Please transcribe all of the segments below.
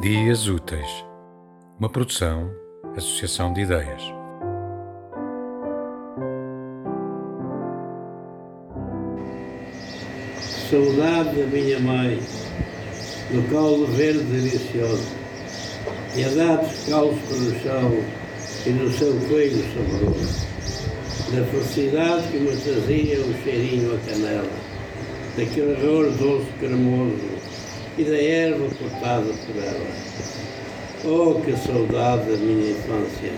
Dias Úteis, uma produção, associação de ideias. Saudade da minha mãe, no caldo verde delicioso, e a dar descalço pelo chão e no seu coelho saboroso, da felicidade que me trazia o cheirinho a canela, daquele arroz doce cremoso e da erva cortada por ela. Oh, que saudade da minha infância!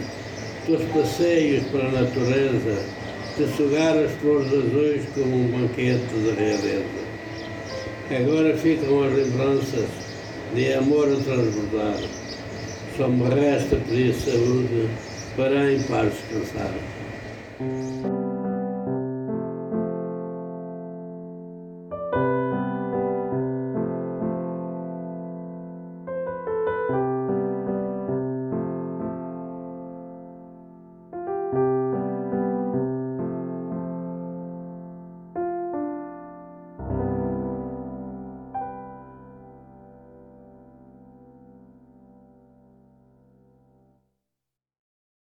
Dos passeios para a natureza, de sugar as flores azuis como um banquete de realeza. Agora ficam as lembranças de amor a transbordar. Só me resta pedir saúde para em paz descansar.